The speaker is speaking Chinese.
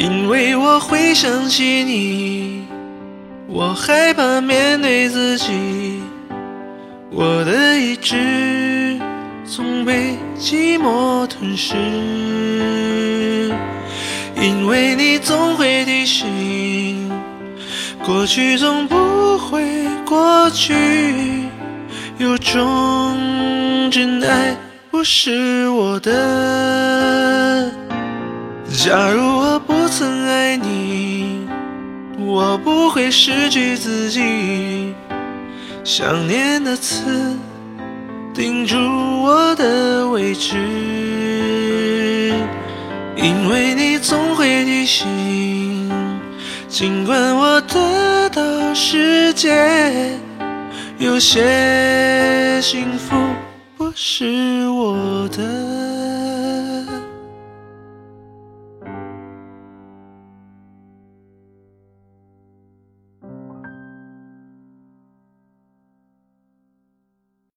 因为我会想起你，我害怕面对自己，我的意志总被寂寞吞噬，因为你总会提醒，过去总不会过去。有种真爱不是我的。假如我不曾爱你，我不会失去自己。想念的刺钉住我的位置，因为你总会提醒，尽管我得到世界。有些幸福不是我的。